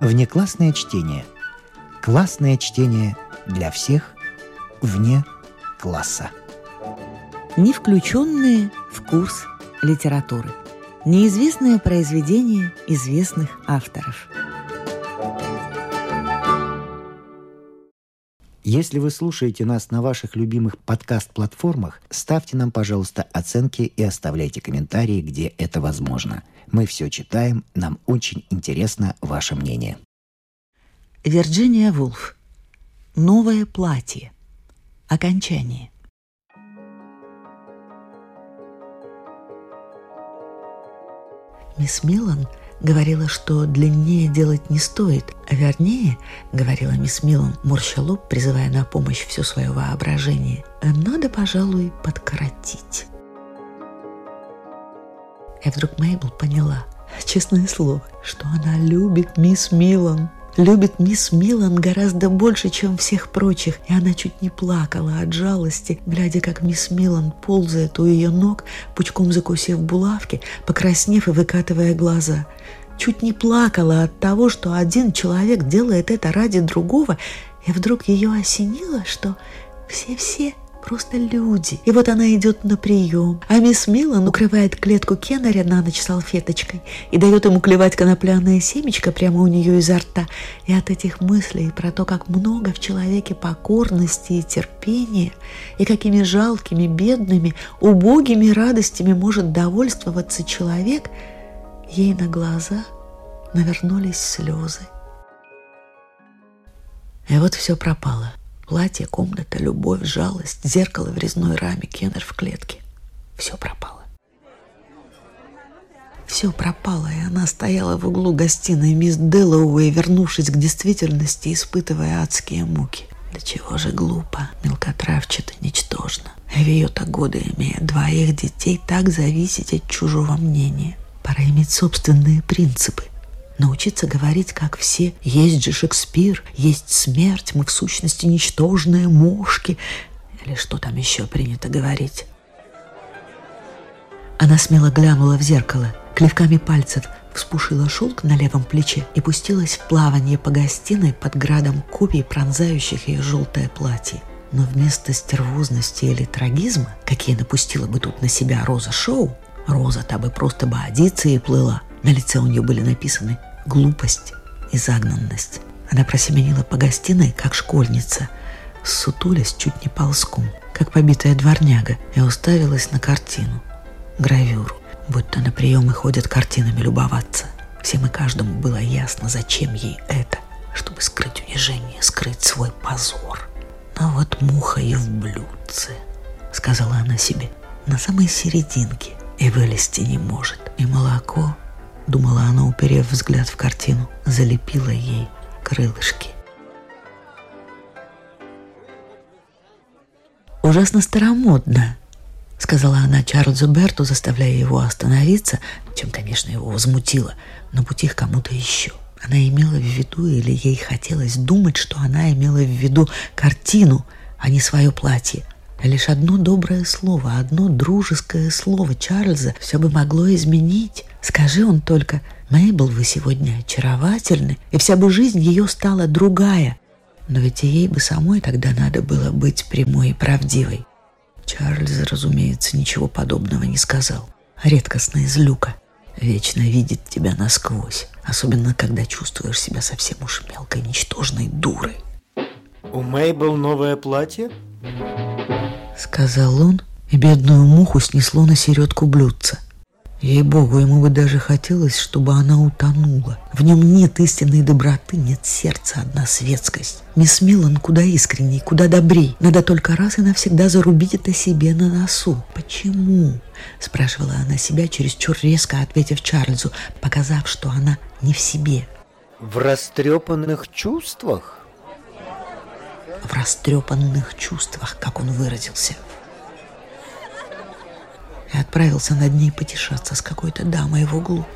Внеклассное чтение. Классное чтение для всех вне класса. Не включенные в курс литературы. Неизвестные произведения известных авторов. Если вы слушаете нас на ваших любимых подкаст-платформах, ставьте нам, пожалуйста, оценки и оставляйте комментарии, где это возможно. Мы все читаем, нам очень интересно ваше мнение. Вирджиния Вулф. Новое платье. Окончание. Мисс Милан говорила, что длиннее делать не стоит, а вернее, говорила мисс Милан, морща лоб, призывая на помощь все свое воображение, надо, пожалуй, подкоротить. И вдруг Мейбл поняла, честное слово, что она любит мисс Милан – любит мисс Милан гораздо больше, чем всех прочих, и она чуть не плакала от жалости, глядя, как мисс Милан ползает у ее ног, пучком закусив булавки, покраснев и выкатывая глаза. Чуть не плакала от того, что один человек делает это ради другого, и вдруг ее осенило, что все-все Просто люди. И вот она идет на прием, а мисс Милан укрывает клетку Кеннеря на ночь салфеточкой и дает ему клевать конопляное семечко прямо у нее изо рта. И от этих мыслей про то, как много в человеке покорности и терпения, и какими жалкими, бедными, убогими радостями может довольствоваться человек, ей на глаза навернулись слезы. И вот все пропало. Платье, комната, любовь, жалость, зеркало в резной раме, кеннер в клетке. Все пропало. Все пропало, и она стояла в углу гостиной мисс Дэллоуэй, вернувшись к действительности, испытывая адские муки. Да чего же глупо, мелкотравчато, ничтожно. В ее-то годы, имея двоих детей, так зависеть от чужого мнения. Пора иметь собственные принципы, научиться говорить, как все. Есть же Шекспир, есть смерть, мы в сущности ничтожные мошки. Или что там еще принято говорить? Она смело глянула в зеркало, клевками пальцев вспушила шелк на левом плече и пустилась в плавание по гостиной под градом копий, пронзающих ее желтое платье. Но вместо стервозности или трагизма, какие напустила бы тут на себя Роза Шоу, Роза-то бы просто бы одиться и плыла. На лице у нее были написаны глупость и загнанность. Она просеменила по гостиной, как школьница, сутулясь чуть не ползком, как побитая дворняга, и уставилась на картину, гравюру, будто на приемы ходят картинами любоваться. Всем и каждому было ясно, зачем ей это, чтобы скрыть унижение, скрыть свой позор. Но вот муха и в блюдце, сказала она себе, на самой серединке, и вылезти не может. И молоко думала она, уперев взгляд в картину, залепила ей крылышки. «Ужасно старомодно», — сказала она Чарльзу Берту, заставляя его остановиться, чем, конечно, его возмутило, на пути к кому-то еще. Она имела в виду, или ей хотелось думать, что она имела в виду картину, а не свое платье. Лишь одно доброе слово, одно дружеское слово Чарльза все бы могло изменить. Скажи он только, Мейбл, вы сегодня очаровательны, и вся бы жизнь ее стала другая. Но ведь и ей бы самой тогда надо было быть прямой и правдивой. Чарльз, разумеется, ничего подобного не сказал. Редкостная злюка. Вечно видит тебя насквозь, особенно когда чувствуешь себя совсем уж мелкой, ничтожной дурой. У Мейбл новое платье? Сказал он, и бедную муху снесло на середку блюдца – Ей-богу, ему бы даже хотелось, чтобы она утонула. В нем нет истинной доброты, нет сердца, одна светскость. Мисс Милан куда искренней, куда добрей. Надо только раз и навсегда зарубить это себе на носу. «Почему?» – спрашивала она себя, чересчур резко ответив Чарльзу, показав, что она не в себе. «В растрепанных чувствах?» «В растрепанных чувствах», как он выразился – и отправился над ней потешаться с какой-то дамой в углу.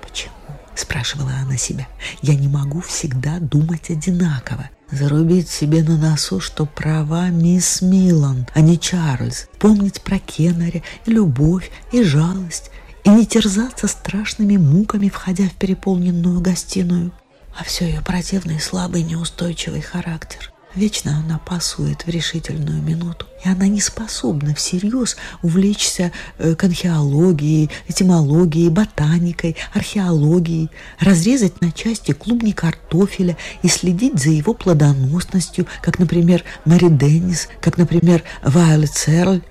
«Почему?» – спрашивала она себя. «Я не могу всегда думать одинаково. Зарубить себе на носу, что права мисс Милан, а не Чарльз. Помнить про Кеннери и любовь, и жалость, и не терзаться страшными муками, входя в переполненную гостиную. А все ее противный, слабый, неустойчивый характер. Вечно она пасует в решительную минуту, и она не способна всерьез увлечься э, конхеологией, этимологией, ботаникой, археологией, разрезать на части клубни картофеля и следить за его плодоносностью, как, например, Мэри Деннис, как, например, Вайолет Серль.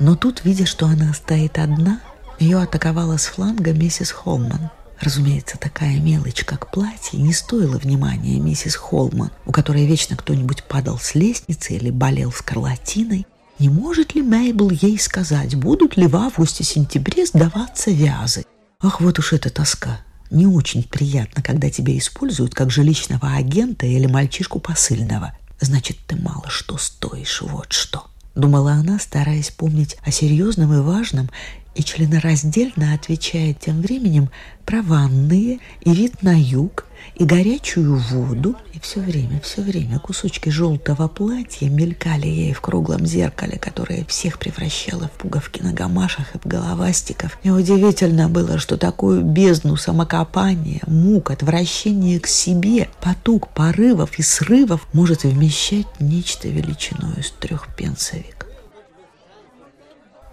Но тут, видя, что она стоит одна, ее атаковала с фланга миссис Холман – Разумеется, такая мелочь, как платье, не стоила внимания миссис Холман, у которой вечно кто-нибудь падал с лестницы или болел скарлатиной. Не может ли Мейбл ей сказать, будут ли в августе-сентябре сдаваться вязы? Ах, вот уж эта тоска. Не очень приятно, когда тебя используют как жилищного агента или мальчишку посыльного. Значит, ты мало что стоишь, вот что. Думала она, стараясь помнить о серьезном и важном и членораздельно отвечает тем временем про ванные и вид на юг, и горячую воду, и все время, все время кусочки желтого платья мелькали ей в круглом зеркале, которое всех превращало в пуговки на гамашах и в головастиков. И удивительно было, что такую бездну самокопания, мук, отвращения к себе, потуг порывов и срывов может вмещать нечто величиной из трех пенсовик.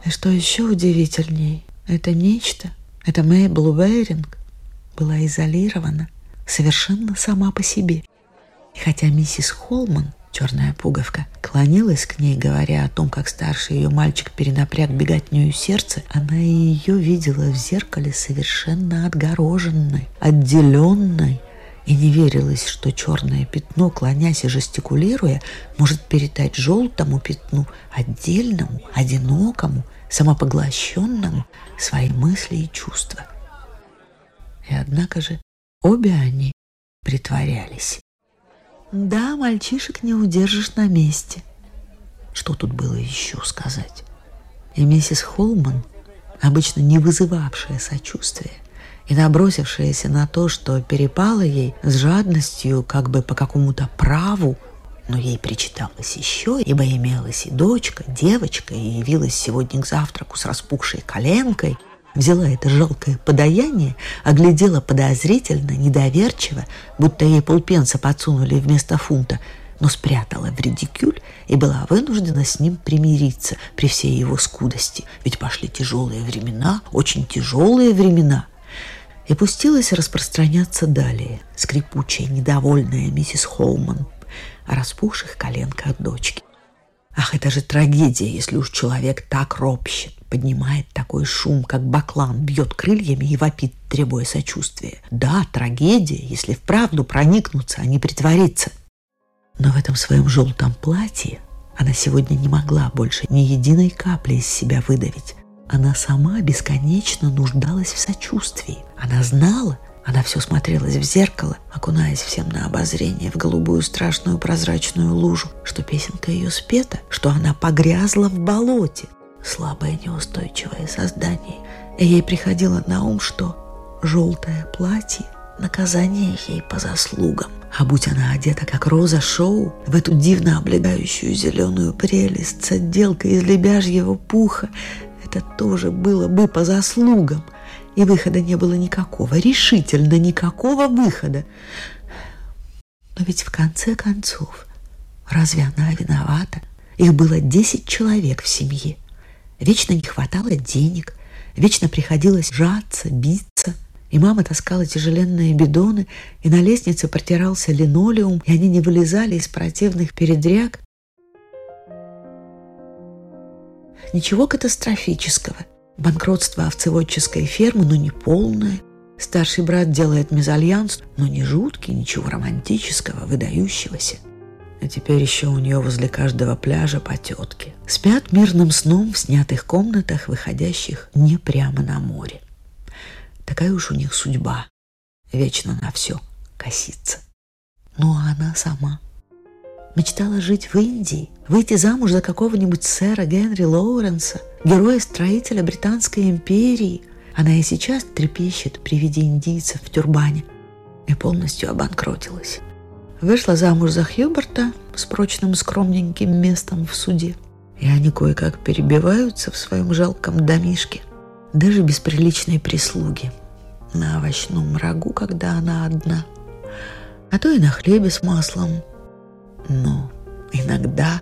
И что еще удивительней, это нечто, это Мейбл Уэйринг, была изолирована совершенно сама по себе. И хотя миссис Холман, черная пуговка, клонилась к ней, говоря о том, как старший ее мальчик перенапряг беготнюю сердце, она ее видела в зеркале совершенно отгороженной, отделенной, и не верилось, что черное пятно, клонясь и жестикулируя, может передать желтому пятну, отдельному, одинокому, самопоглощенному свои мысли и чувства. И однако же обе они притворялись. Да, мальчишек не удержишь на месте. Что тут было еще сказать? И миссис Холман, обычно не вызывавшая сочувствия, и набросившаяся на то, что перепало ей с жадностью как бы по какому-то праву, но ей причиталось еще, ибо имелась и дочка, девочка, и явилась сегодня к завтраку с распухшей коленкой, взяла это жалкое подаяние, оглядела подозрительно, недоверчиво, будто ей полпенса подсунули вместо фунта, но спрятала в редикюль и была вынуждена с ним примириться при всей его скудости. Ведь пошли тяжелые времена, очень тяжелые времена – и пустилась распространяться далее, скрипучая, недовольная миссис Холман, распухших коленках дочки. Ах, это же трагедия, если уж человек так ропщет, поднимает такой шум, как баклан, бьет крыльями и вопит, требуя сочувствия. Да, трагедия, если вправду проникнуться, а не притвориться. Но в этом своем желтом платье она сегодня не могла больше ни единой капли из себя выдавить. Она сама бесконечно нуждалась в сочувствии. Она знала, она все смотрелась в зеркало, окунаясь всем на обозрение в голубую страшную прозрачную лужу, что песенка ее спета, что она погрязла в болоте. Слабое неустойчивое создание. И ей приходило на ум, что желтое платье – наказание ей по заслугам. А будь она одета, как Роза Шоу, в эту дивно облегающую зеленую прелесть с отделкой из лебяжьего пуха, это тоже было бы по заслугам – и выхода не было никакого, решительно никакого выхода. Но ведь в конце концов, разве она виновата? Их было десять человек в семье. Вечно не хватало денег, вечно приходилось жаться, биться. И мама таскала тяжеленные бидоны, и на лестнице протирался линолеум, и они не вылезали из противных передряг. Ничего катастрофического – Банкротство овцеводческой фермы, но не полное. Старший брат делает мезальянс, но не жуткий, ничего романтического, выдающегося. А теперь еще у нее возле каждого пляжа по тетке. Спят мирным сном в снятых комнатах, выходящих не прямо на море. Такая уж у них судьба. Вечно на все косится. Ну а она сама мечтала жить в Индии, выйти замуж за какого-нибудь сэра Генри Лоуренса, героя-строителя Британской империи. Она и сейчас трепещет при виде индийцев в тюрбане и полностью обанкротилась. Вышла замуж за Хьюберта с прочным скромненьким местом в суде. И они кое-как перебиваются в своем жалком домишке. даже без приличной прислуги. На овощном рагу, когда она одна, а то и на хлебе с маслом. Но иногда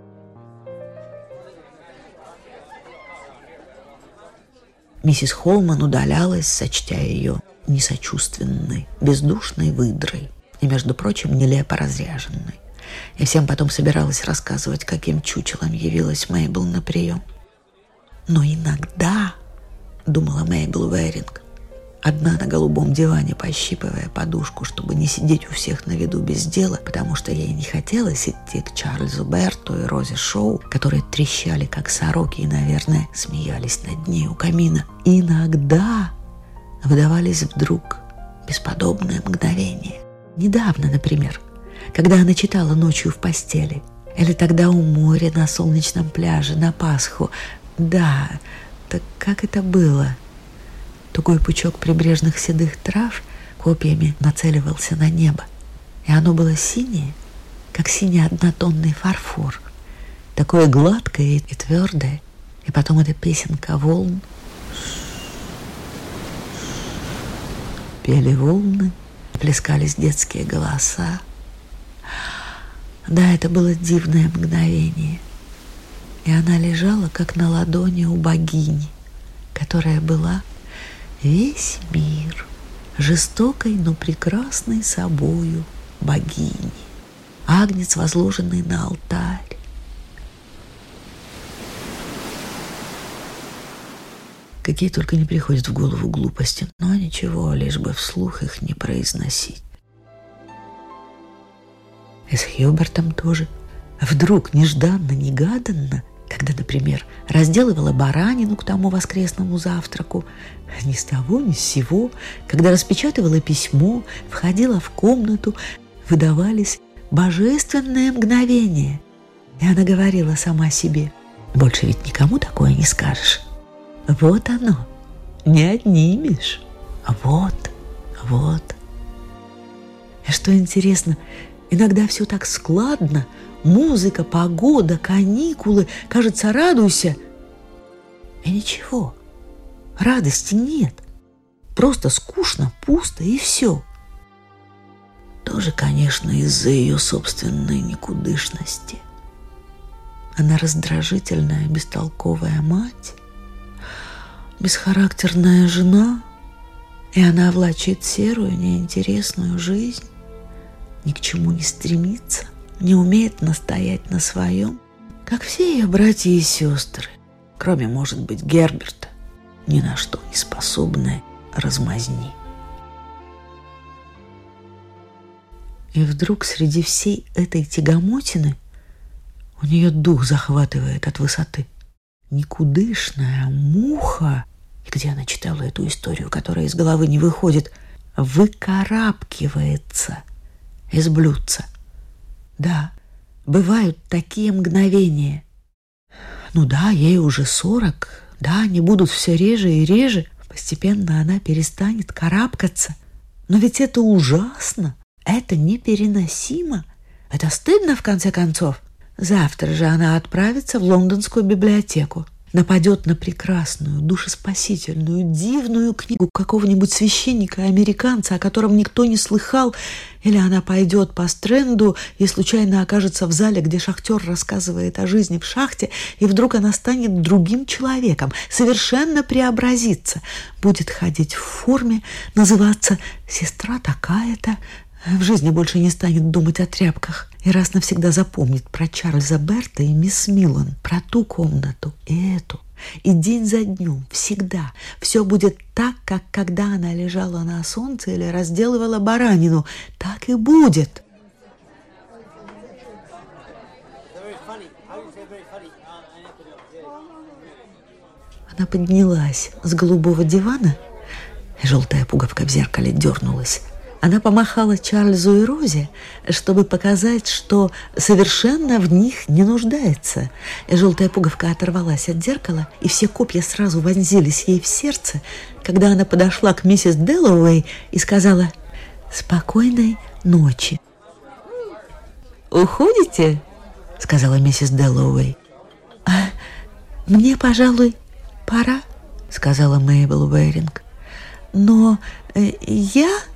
миссис Холман удалялась, сочтя ее несочувственной, бездушной выдрой и, между прочим, нелепо разряженной. И всем потом собиралась рассказывать, каким чучелом явилась Мейбл на прием. Но иногда, думала Мейбл Веринг, одна на голубом диване, пощипывая подушку, чтобы не сидеть у всех на виду без дела, потому что ей не хотелось идти к Чарльзу Берту и Розе Шоу, которые трещали, как сороки, и, наверное, смеялись над ней у камина. Иногда выдавались вдруг бесподобное мгновение. Недавно, например, когда она читала ночью в постели, или тогда у моря на солнечном пляже на Пасху. Да, так как это было? Тугой пучок прибрежных седых трав копьями нацеливался на небо, и оно было синее, как синий однотонный фарфор, такое гладкое и твердое, и потом эта песенка волн — Пели волны, плескались детские голоса. Да, это было дивное мгновение. И она лежала, как на ладони у богини, которая была весь мир, жестокой, но прекрасной собою богини. Агнец, возложенный на алтарь, Какие только не приходят в голову глупости, но ничего, лишь бы вслух их не произносить. И с Хьюбертом тоже. Вдруг, нежданно-негаданно, когда, например, разделывала баранину к тому воскресному завтраку, ни с того, ни с сего, когда распечатывала письмо, входила в комнату, выдавались божественные мгновения. И она говорила сама себе, «Больше ведь никому такое не скажешь». Вот оно, не отнимешь. Вот, вот. И что интересно, иногда все так складно. Музыка, погода, каникулы. Кажется, радуйся. И ничего, радости нет. Просто скучно, пусто и все. Тоже, конечно, из-за ее собственной никудышности. Она раздражительная, бестолковая мать, бесхарактерная жена, и она влачит серую, неинтересную жизнь, ни к чему не стремится, не умеет настоять на своем, как все ее братья и сестры, кроме, может быть, Герберта, ни на что не способная размазни. И вдруг среди всей этой тягомотины у нее дух захватывает от высоты. Никудышная муха и где она читала эту историю, которая из головы не выходит, выкарабкивается из блюдца. Да, бывают такие мгновения. Ну да, ей уже сорок, да, они будут все реже и реже. Постепенно она перестанет карабкаться. Но ведь это ужасно, это непереносимо. Это стыдно, в конце концов. Завтра же она отправится в лондонскую библиотеку нападет на прекрасную, душеспасительную, дивную книгу какого-нибудь священника-американца, о котором никто не слыхал, или она пойдет по стренду и случайно окажется в зале, где шахтер рассказывает о жизни в шахте, и вдруг она станет другим человеком, совершенно преобразится, будет ходить в форме, называться «сестра такая-то», в жизни больше не станет думать о тряпках и раз навсегда запомнит про Чарльза Берта и мисс Миллан, про ту комнату и эту. И день за днем, всегда, все будет так, как когда она лежала на солнце или разделывала баранину. Так и будет. Она поднялась с голубого дивана, желтая пуговка в зеркале дернулась она помахала Чарльзу и Розе, чтобы показать, что совершенно в них не нуждается. Желтая пуговка оторвалась от зеркала, и все копья сразу вонзились ей в сердце, когда она подошла к миссис Дэллоуэй и сказала «Спокойной ночи». «Уходите?» — сказала миссис Дэллоуэй. «А мне, пожалуй, пора», — сказала Мейбл Уэринг. «Но э, я...» —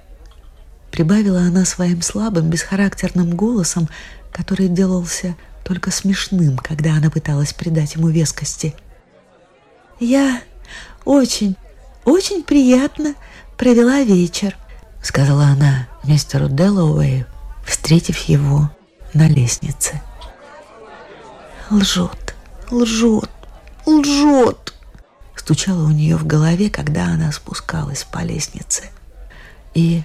прибавила она своим слабым, бесхарактерным голосом, который делался только смешным, когда она пыталась придать ему вескости. «Я очень, очень приятно провела вечер», — сказала она мистеру Дэллоуэю, встретив его на лестнице. «Лжет, лжет, лжет!» стучало у нее в голове, когда она спускалась по лестнице. И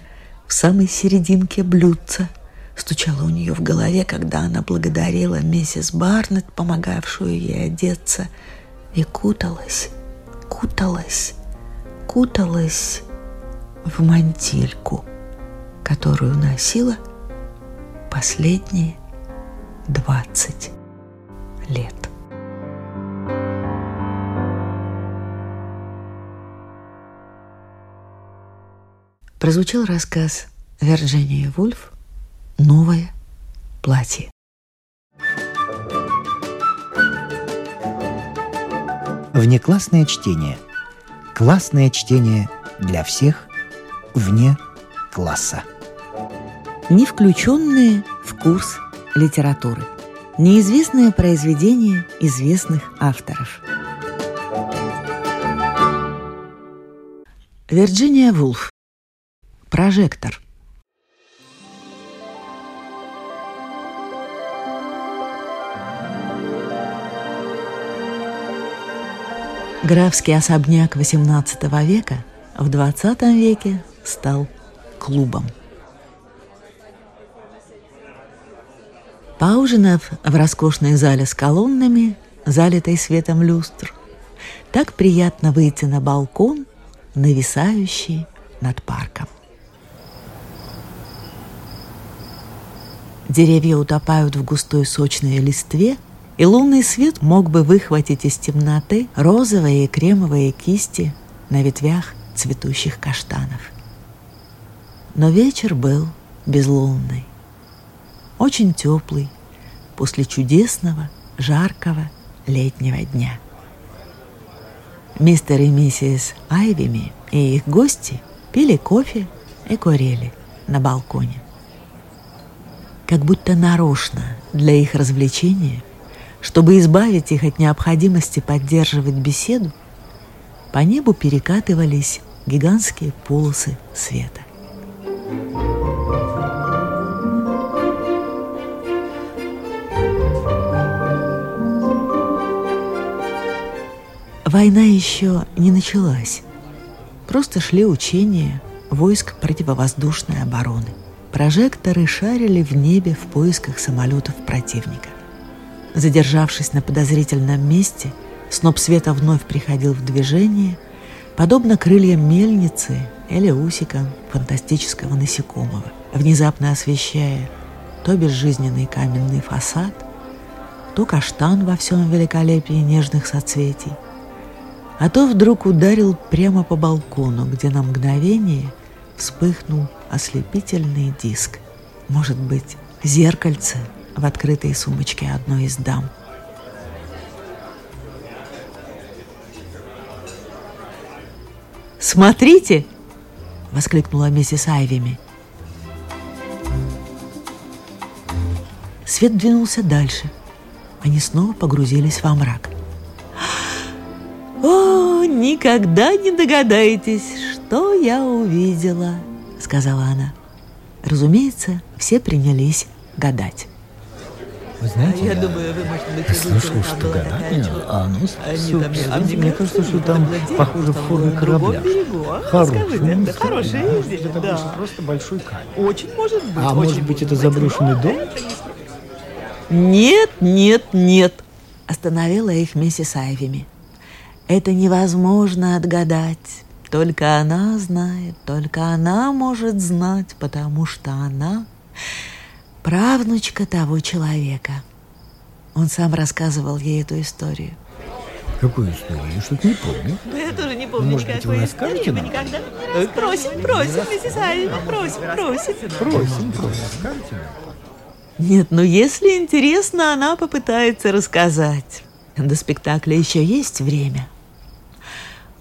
в самой серединке блюдца стучало у нее в голове, когда она благодарила миссис Барнетт, помогавшую ей одеться, и куталась, куталась, куталась в мантильку, которую носила последние двадцать лет. Прозвучал рассказ Вирджинии Вульф «Новое платье». Внеклассное чтение. Классное чтение для всех вне класса. Не включенные в курс литературы. Неизвестные произведения известных авторов. Вирджиния Вулф. Прожектор. Графский особняк XVIII века в XX веке стал клубом. Поужинав в роскошной зале с колоннами, залитой светом люстр, так приятно выйти на балкон, нависающий над парком. Деревья утопают в густой сочной листве – и лунный свет мог бы выхватить из темноты розовые и кремовые кисти на ветвях цветущих каштанов. Но вечер был безлунный, очень теплый, после чудесного, жаркого летнего дня. Мистер и миссис Айвими и их гости пили кофе и курили на балконе. Как будто нарочно для их развлечения – чтобы избавить их от необходимости поддерживать беседу, по небу перекатывались гигантские полосы света. Война еще не началась. Просто шли учения войск противовоздушной обороны. Прожекторы шарили в небе в поисках самолетов противника. Задержавшись на подозрительном месте, сноп света вновь приходил в движение, подобно крыльям мельницы или усикам фантастического насекомого, внезапно освещая то безжизненный каменный фасад, то каштан во всем великолепии нежных соцветий, а то вдруг ударил прямо по балкону, где на мгновение вспыхнул ослепительный диск. Может быть, зеркальце — в открытой сумочке одной из дам. «Смотрите!» — воскликнула миссис Айвими. Свет двинулся дальше. Они снова погрузились во мрак. «О, никогда не догадаетесь, что я увидела!» — сказала она. Разумеется, все принялись гадать. Вы знаете, а я, я думаю, вы, может быть, слышал, что гадание, а оно все, там, все, а мне кажется, что там похоже в форме корабля. Хороший, да, хорошая идея, это да. просто большой камень. Очень может быть. А может быть, это заброшенный дом? Нет, нет, нет, остановила их миссис Айвими. Это невозможно отгадать. Только она знает, только она может знать, потому что она правнучка того человека. Он сам рассказывал ей эту историю. Какую историю? Я что-то не помню. Да я тоже не помню Может быть, вы расскажете нам? никогда не Просим, просим, миссис Айвина, просим, просим. Просим, просим, Нет, ну если интересно, она попытается рассказать. До спектакля еще есть время.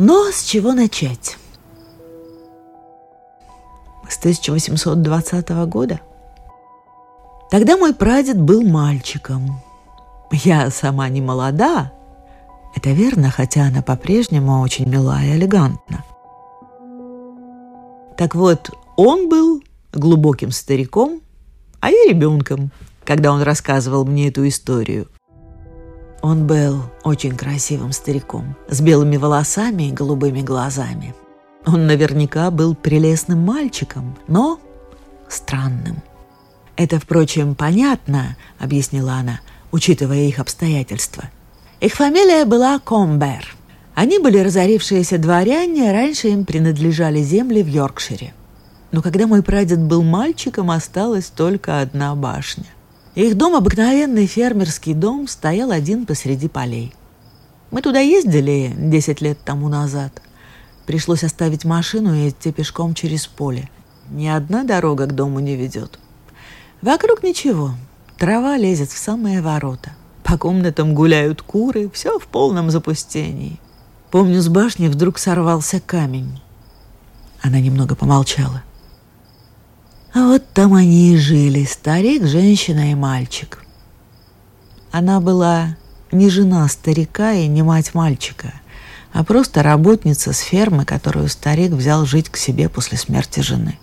Но с чего начать? С 1820 года. Тогда мой прадед был мальчиком. Я сама не молода, это верно, хотя она по-прежнему очень мила и элегантна. Так вот, он был глубоким стариком, а я ребенком, когда он рассказывал мне эту историю. Он был очень красивым стариком, с белыми волосами и голубыми глазами. Он наверняка был прелестным мальчиком, но странным. «Это, впрочем, понятно», — объяснила она, учитывая их обстоятельства — их фамилия была Комбер. Они были разорившиеся дворяне, раньше им принадлежали земли в Йоркшире. Но когда мой прадед был мальчиком, осталась только одна башня. Их дом, обыкновенный фермерский дом, стоял один посреди полей. Мы туда ездили 10 лет тому назад. Пришлось оставить машину и идти пешком через поле. Ни одна дорога к дому не ведет. Вокруг ничего. Трава лезет в самые ворота. По комнатам гуляют куры, все в полном запустении. Помню, с башни вдруг сорвался камень. Она немного помолчала. А вот там они и жили, старик, женщина и мальчик. Она была не жена старика и не мать мальчика, а просто работница с фермы, которую старик взял жить к себе после смерти жены.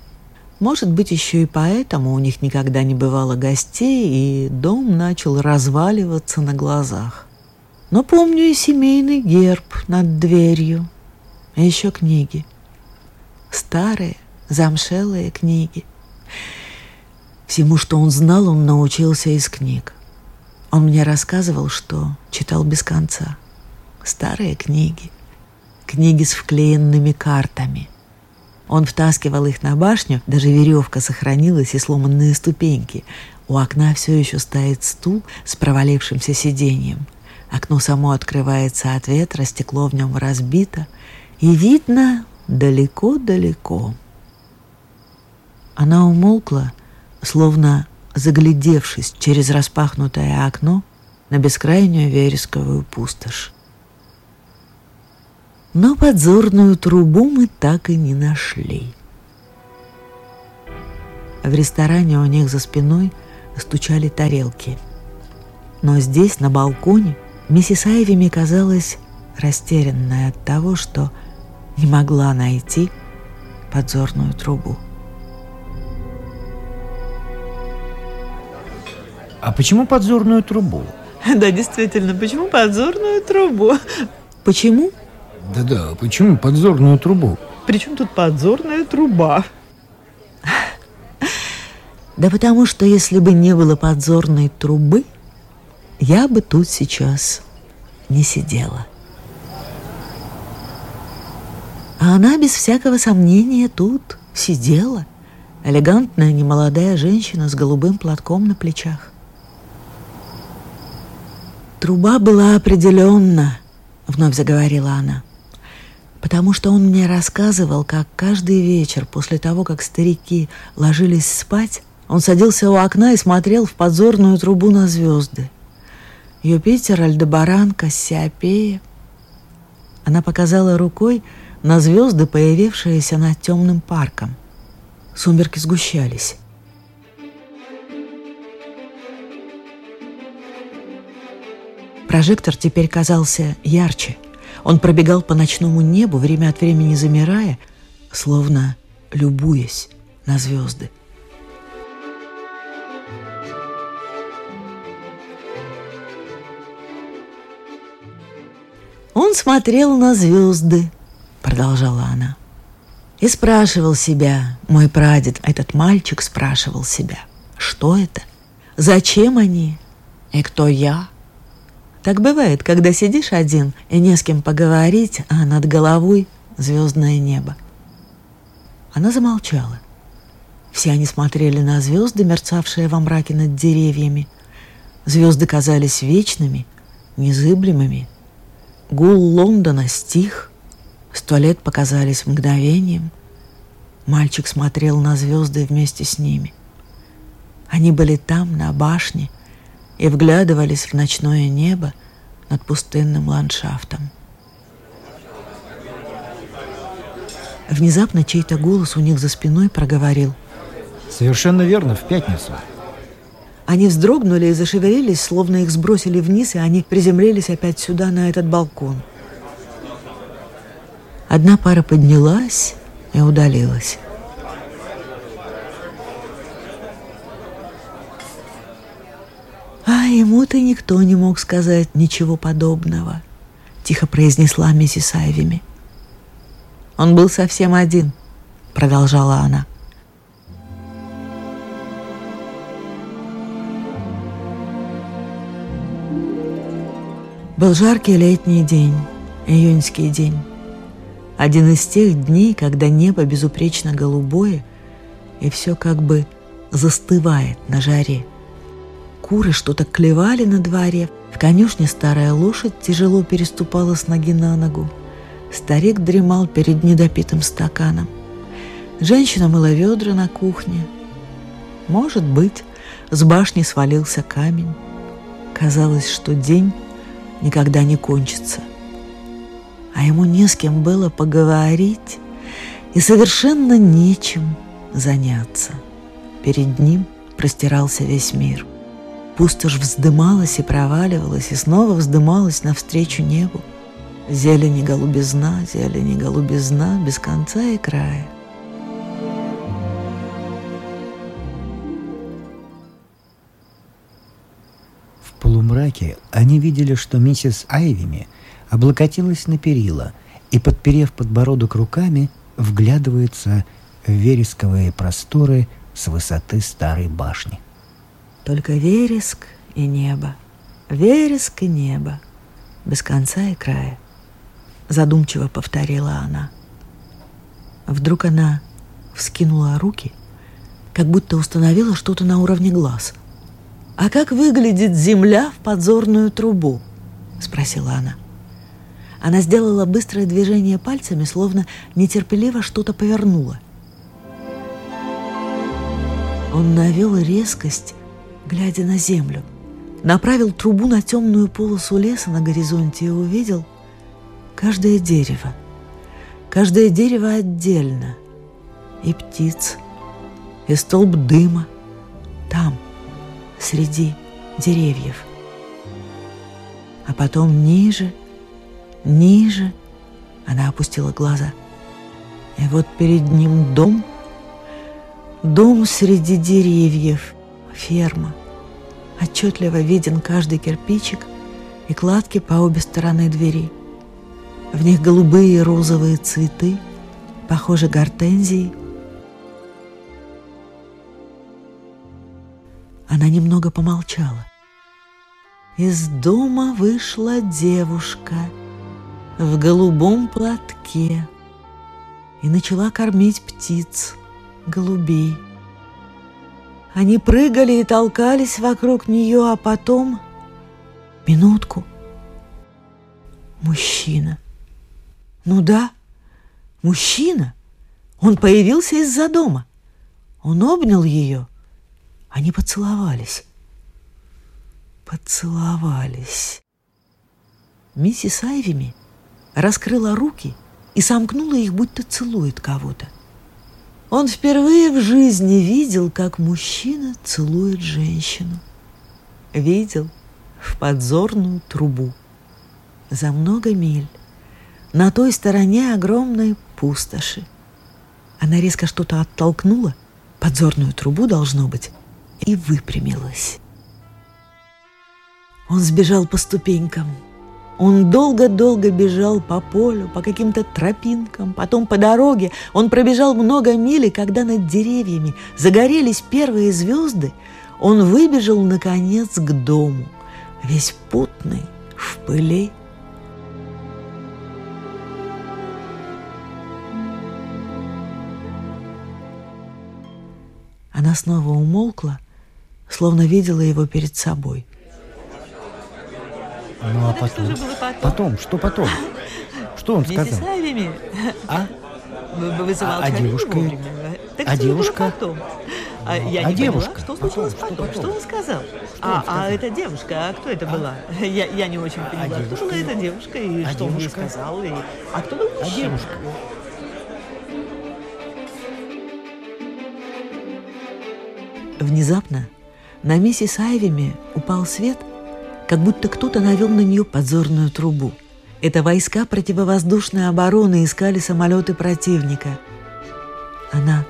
Может быть, еще и поэтому у них никогда не бывало гостей, и дом начал разваливаться на глазах. Но помню и семейный герб над дверью, а еще книги. Старые, замшелые книги. Всему, что он знал, он научился из книг. Он мне рассказывал, что читал без конца. Старые книги. Книги с вклеенными картами – он втаскивал их на башню, даже веревка сохранилась и сломанные ступеньки. У окна все еще стоит стул с провалившимся сиденьем. Окно само открывается от ветра, стекло в нем разбито, и видно далеко-далеко. Она умолкла, словно заглядевшись через распахнутое окно на бескрайнюю вересковую пустошь. Но подзорную трубу мы так и не нашли. В ресторане у них за спиной стучали тарелки. Но здесь, на балконе, миссис Айвими казалась растерянной от того, что не могла найти подзорную трубу. А почему подзорную трубу? Да, действительно, почему подзорную трубу? Почему? Да-да, почему подзорную трубу? Причем тут подзорная труба? Да потому что если бы не было подзорной трубы, я бы тут сейчас не сидела. А она без всякого сомнения тут сидела. Элегантная немолодая женщина с голубым платком на плечах. Труба была определенно, вновь заговорила она потому что он мне рассказывал, как каждый вечер после того, как старики ложились спать, он садился у окна и смотрел в подзорную трубу на звезды. Юпитер, Альдебаран, Кассиопея. Она показала рукой на звезды, появившиеся над темным парком. Сумерки сгущались. Прожектор теперь казался ярче – он пробегал по ночному небу, время от времени замирая, словно любуясь на звезды. Он смотрел на звезды, продолжала она, и спрашивал себя, мой прадед, этот мальчик спрашивал себя, что это, зачем они и кто я? Так бывает, когда сидишь один и не с кем поговорить, а над головой звездное небо. Она замолчала. Все они смотрели на звезды, мерцавшие во мраке над деревьями. Звезды казались вечными, незыблемыми. Гул Лондона стих, сто лет показались мгновением. Мальчик смотрел на звезды вместе с ними. Они были там, на башне, и вглядывались в ночное небо над пустынным ландшафтом. Внезапно чей-то голос у них за спиной проговорил. Совершенно верно, в пятницу. Они вздрогнули и зашевелились, словно их сбросили вниз, и они приземлились опять сюда, на этот балкон. Одна пара поднялась и удалилась. «А ему-то никто не мог сказать ничего подобного», — тихо произнесла миссис Айвими. «Он был совсем один», — продолжала она. Был жаркий летний день, июньский день. Один из тех дней, когда небо безупречно голубое, и все как бы застывает на жаре. Куры что-то клевали на дворе, в конюшне старая лошадь тяжело переступала с ноги на ногу. Старик дремал перед недопитым стаканом. Женщина мыла ведра на кухне. Может быть, с башни свалился камень. Казалось, что день никогда не кончится. А ему не с кем было поговорить и совершенно нечем заняться. Перед ним простирался весь мир. Пустошь вздымалась и проваливалась, и снова вздымалась навстречу небу. Зелень и голубизна, зелень и голубизна, без конца и края. В полумраке они видели, что миссис Айвими облокотилась на перила и, подперев подбородок руками, вглядывается в вересковые просторы с высоты старой башни. Только вереск и небо, вереск и небо, без конца и края — задумчиво повторила она. Вдруг она вскинула руки, как будто установила что-то на уровне глаз. «А как выглядит земля в подзорную трубу?» — спросила она. Она сделала быстрое движение пальцами, словно нетерпеливо что-то повернула. Он навел резкость, глядя на землю. Направил трубу на темную полосу леса на горизонте и увидел — каждое дерево, каждое дерево отдельно, и птиц, и столб дыма там, среди деревьев. А потом ниже, ниже она опустила глаза. И вот перед ним дом, дом среди деревьев, ферма. Отчетливо виден каждый кирпичик и кладки по обе стороны двери – в них голубые и розовые цветы, похожи гортензии. Она немного помолчала. Из дома вышла девушка в голубом платке и начала кормить птиц, голубей. Они прыгали и толкались вокруг нее, а потом... Минутку. Мужчина — ну да, мужчина. Он появился из-за дома. Он обнял ее. Они поцеловались. Поцеловались. Миссис Айвими раскрыла руки и сомкнула их, будто целует кого-то. Он впервые в жизни видел, как мужчина целует женщину. Видел в подзорную трубу за много миль на той стороне огромной пустоши. Она резко что-то оттолкнула, подзорную трубу должно быть, и выпрямилась. Он сбежал по ступенькам. Он долго-долго бежал по полю, по каким-то тропинкам, потом по дороге. Он пробежал много миль, и когда над деревьями загорелись первые звезды, он выбежал, наконец, к дому, весь путный, в пыли Она снова умолкла, словно видела его перед собой. Ну, ну а потом? Потом, что потом? Что он Вместе сказал? с Айвими. А? Вызывал а, а девушка? Так а девушка? Потом. А, я а не девушка? поняла, что случилось потом, потом. Что, он сказал? Что а, он сказал? а эта девушка, а кто это а? была? Я, я не очень поняла, а, а девушка? кто была эта девушка и а что девушка? он ей сказал. И... А кто был а мужчина? А девушка? Внезапно на миссис Айвими упал свет, как будто кто-то навел на нее подзорную трубу. Это войска противовоздушной обороны искали самолеты противника. Она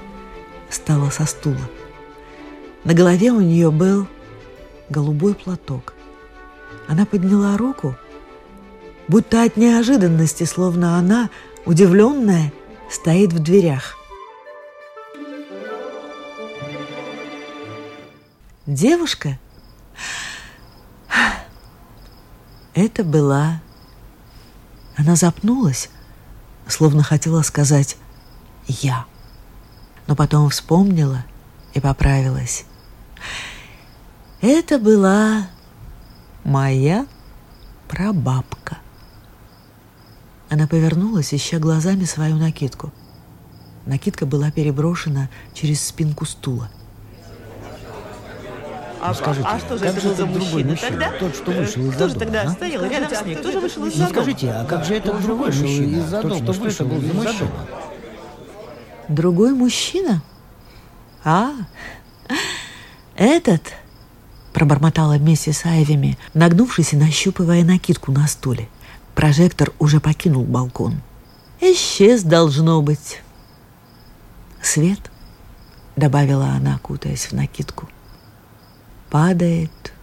встала со стула. На голове у нее был голубой платок. Она подняла руку, будто от неожиданности, словно она, удивленная, стоит в дверях. Девушка? Это была... Она запнулась, словно хотела сказать «я», но потом вспомнила и поправилась. Это была моя прабабка. Она повернулась, ища глазами свою накидку. Накидка была переброшена через спинку стула. А, скажите, а что же это был за мужчина тогда? Тот, что вышел из-за дома, тогда а? стоял рядом с ней? Кто же вышел из-за Ну дома? скажите, а как же этот другой мужчина? из-за Тот, дома? что Что вышел это из-за мужчина? дома? Другой мужчина? А, этот, пробормотала миссис Айвими, нагнувшись и нащупывая накидку на стуле. Прожектор уже покинул балкон. Исчез, должно быть. Свет, добавила она, кутаясь в накидку, падает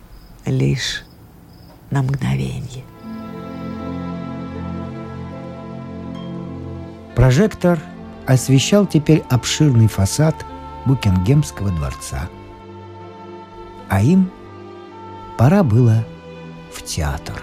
лишь на мгновение. Прожектор освещал теперь обширный фасад Букингемского дворца. А им пора было в театр.